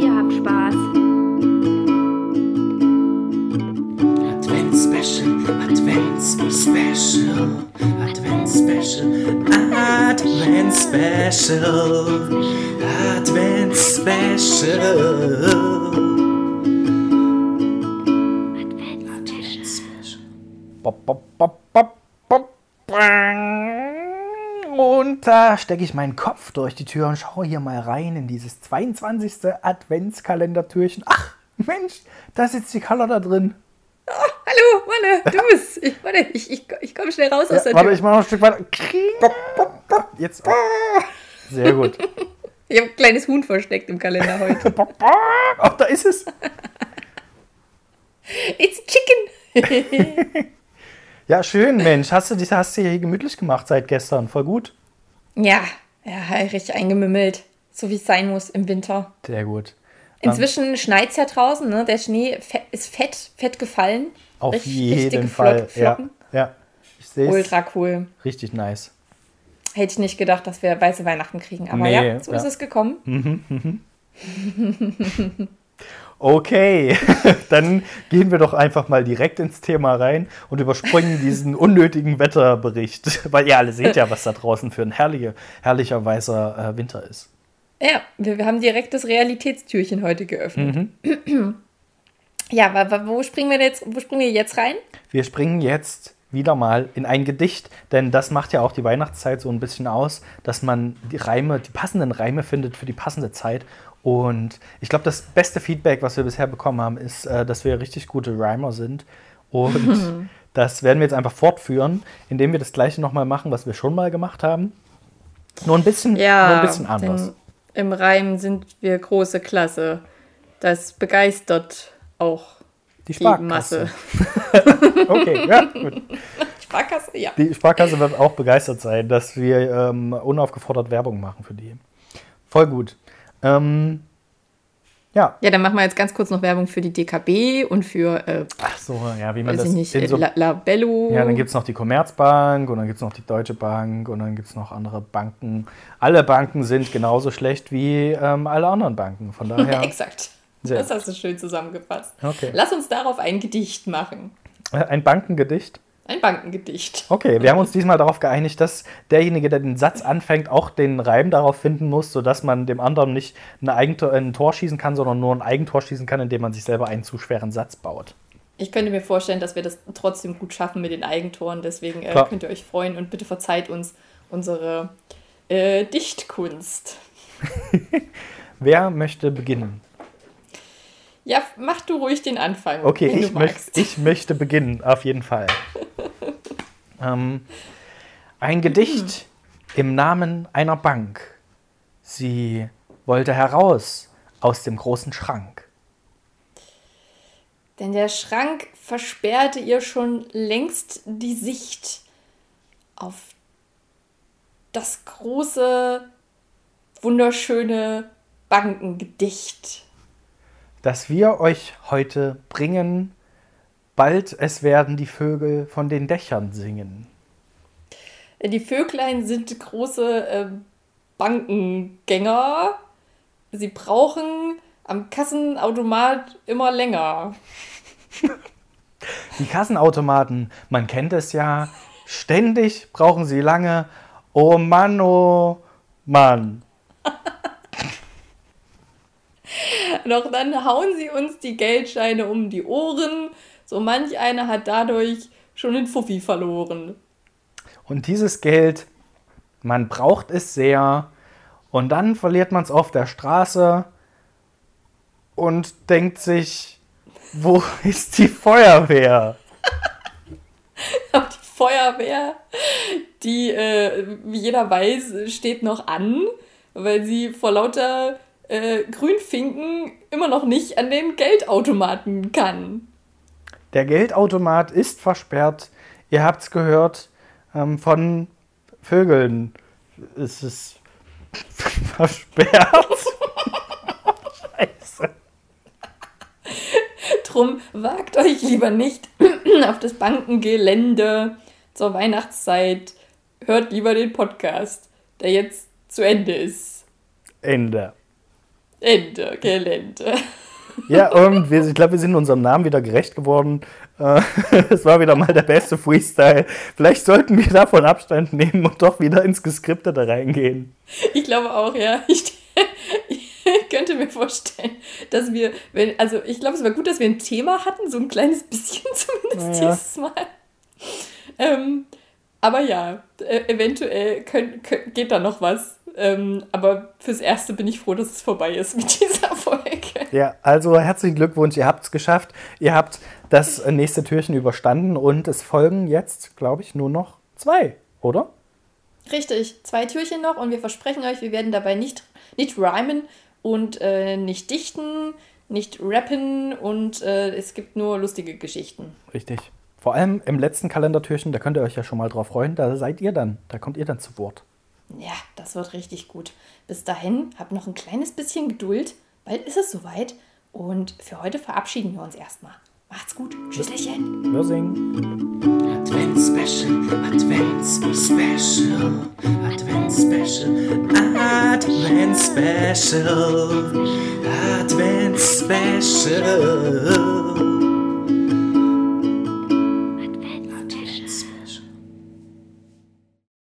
Ihr habt Spaß. Advents Special, Advents Special, Advents Special, Advents Special, Advents Special. Bop, bop, bop, bop, bop, bang. Und da stecke ich meinen Kopf durch die Tür und schaue hier mal rein in dieses 22. Adventskalendertürchen. Ach, Mensch, da sitzt die Color da drin. Hallo, Manne, du bist. Ich, warte, ich, ich, ich komme schnell raus aus Ja, der warte, Tür. ich mache noch ein Stück weiter. Jetzt. Sehr gut. Ich habe ein kleines Huhn versteckt im Kalender heute. Ach, da ist es. It's chicken. Ja, schön, Mensch. Hast du dich hast du hier gemütlich gemacht seit gestern? Voll gut. ja, ja, richtig eingemümmelt. So wie es sein muss im Winter. Sehr gut. Dann Inzwischen schneit es ja draußen, ne? Der Schnee ist fett, fett gefallen. auf Richtig- jeden Fall. Flock- Flocken. Ja, ja. Ich sehe es. Ultra cool. Richtig nice. Hätte ich nicht gedacht, dass wir weiße Weihnachten kriegen. Aber Nee, ja, so ja. ist es gekommen. Okay, dann gehen wir doch einfach mal direkt ins Thema rein und überspringen diesen unnötigen Wetterbericht, weil ihr alle seht ja, was da draußen für ein herrlicher, herrlicher weißer äh, Winter ist. Ja, wir, wir haben direkt das Realitätstürchen heute geöffnet. Mhm. Ja, wa- wo springen wir jetzt, wo springen wir jetzt rein? Wir springen jetzt wieder mal in ein Gedicht, denn das macht ja auch die Weihnachtszeit so ein bisschen aus, dass man die Reime, die passenden Reime findet für die passende Zeit. Und ich glaube, das beste Feedback, was wir bisher bekommen haben, ist, äh, dass wir richtig gute Rhymer sind. Und das werden wir jetzt einfach fortführen, indem wir das gleiche nochmal machen, was wir schon mal gemacht haben. Nur ein bisschen, nur ein bisschen anders. Im Reim sind wir große Klasse. Das begeistert auch Die die Sparkasse. Masse. Okay, ja, gut. Sparkasse, ja. Die Sparkasse wird auch begeistert sein, dass wir ähm, unaufgefordert Werbung machen für die. Voll gut. Ähm, ja, Ja, dann machen wir jetzt ganz kurz noch Werbung für die DKB und für, äh, ach so, ja, wie man das ich nicht, in so, La Labello. Ja, dann gibt es noch die Commerzbank und dann gibt es noch die Deutsche Bank und dann gibt es noch andere Banken. Alle Banken sind genauso schlecht wie ähm, alle anderen Banken. Von daher, Exakt. Sehr das hast du schön zusammengefasst. Okay. Lass uns darauf ein Gedicht machen. äh, ein Bankengedicht. Ein Bankengedicht. Okay, wir haben uns diesmal darauf geeinigt, dass derjenige, der den Satz anfängt, auch den Reim darauf finden muss, sodass man dem anderen nicht ein, Eigentor, ein Tor schießen kann, sondern nur ein Eigentor schießen kann, indem man sich selber einen zu schweren Satz baut. Ich könnte mir vorstellen, dass wir das trotzdem gut schaffen mit den Eigentoren. Deswegen äh, könnt ihr euch freuen und bitte verzeiht uns unsere äh, Dichtkunst. Wer möchte beginnen? Ja, mach du ruhig den Anfang. Okay, ich, möcht, ich möchte beginnen, auf jeden Fall. Ähm, ein Gedicht im Namen einer Bank. Sie wollte heraus aus dem großen Schrank. Denn der Schrank versperrte ihr schon längst die Sicht auf das große, wunderschöne Bankengedicht. das wir euch heute bringen. Bald es werden die Vögel von den Dächern singen. Die Vöglein sind große äh, Bankengänger. Sie brauchen am Kassenautomat immer länger. Die Kassenautomaten, man kennt es ja, ständig brauchen sie lange. Oh Mann, oh Mann. Doch dann hauen sie uns die Geldscheine um die Ohren. So manch einer hat dadurch schon den Fuffi verloren. Und dieses Geld, man braucht es sehr. Und dann verliert man es auf der Straße und denkt sich, wo ist die Feuerwehr? Aber die Feuerwehr, die, äh, wie jeder weiß, steht noch an. weil sie vor lauter äh, Grünfinken immer noch nicht an den Geldautomaten kann. Der Geldautomat ist versperrt. Ihr habt es gehört ähm, von Vögeln. Es ist versperrt. Scheiße. Drum wagt euch lieber nicht auf das Bankengelände zur Weihnachtszeit. Hört lieber den Podcast, der jetzt zu Ende ist. Ende. Ende, Gelände. Ja, und wir, ich glaube, wir sind unserem Namen wieder gerecht geworden. Äh, Es war wieder mal der beste Freestyle. Vielleicht sollten wir davon Abstand nehmen und doch wieder ins Geskriptete reingehen. Ich glaube auch, ja. Ich, ich könnte mir vorstellen, dass wir, wenn, also ich glaube, es war gut, dass wir ein Thema hatten, so ein kleines bisschen zumindest Naja. dieses Mal. Ähm, aber ja, äh, eventuell könnt, könnt, geht da noch was. Ähm, aber fürs Erste bin ich froh, dass es vorbei ist mit dieser. Ja, also herzlichen Glückwunsch, ihr habt es geschafft. Ihr habt das nächste Türchen überstanden und es folgen jetzt, glaube ich, nur noch zwei, oder? Richtig, zwei Türchen noch und wir versprechen euch, wir werden dabei nicht, nicht rhymen und äh, nicht dichten, nicht rappen und äh, es gibt nur lustige Geschichten. Richtig. Vor allem im letzten Kalendertürchen, da könnt ihr euch ja schon mal drauf freuen, da seid ihr dann, da kommt ihr dann zu Wort. Ja, das wird richtig gut. Bis dahin, habt noch ein kleines bisschen Geduld. Bald ist es soweit. Und für heute verabschieden wir uns erstmal. Macht's gut. Tschüsschen. Wir singen. Advent Special, Advent Special, Advent Special, Advent Special, Advent Special.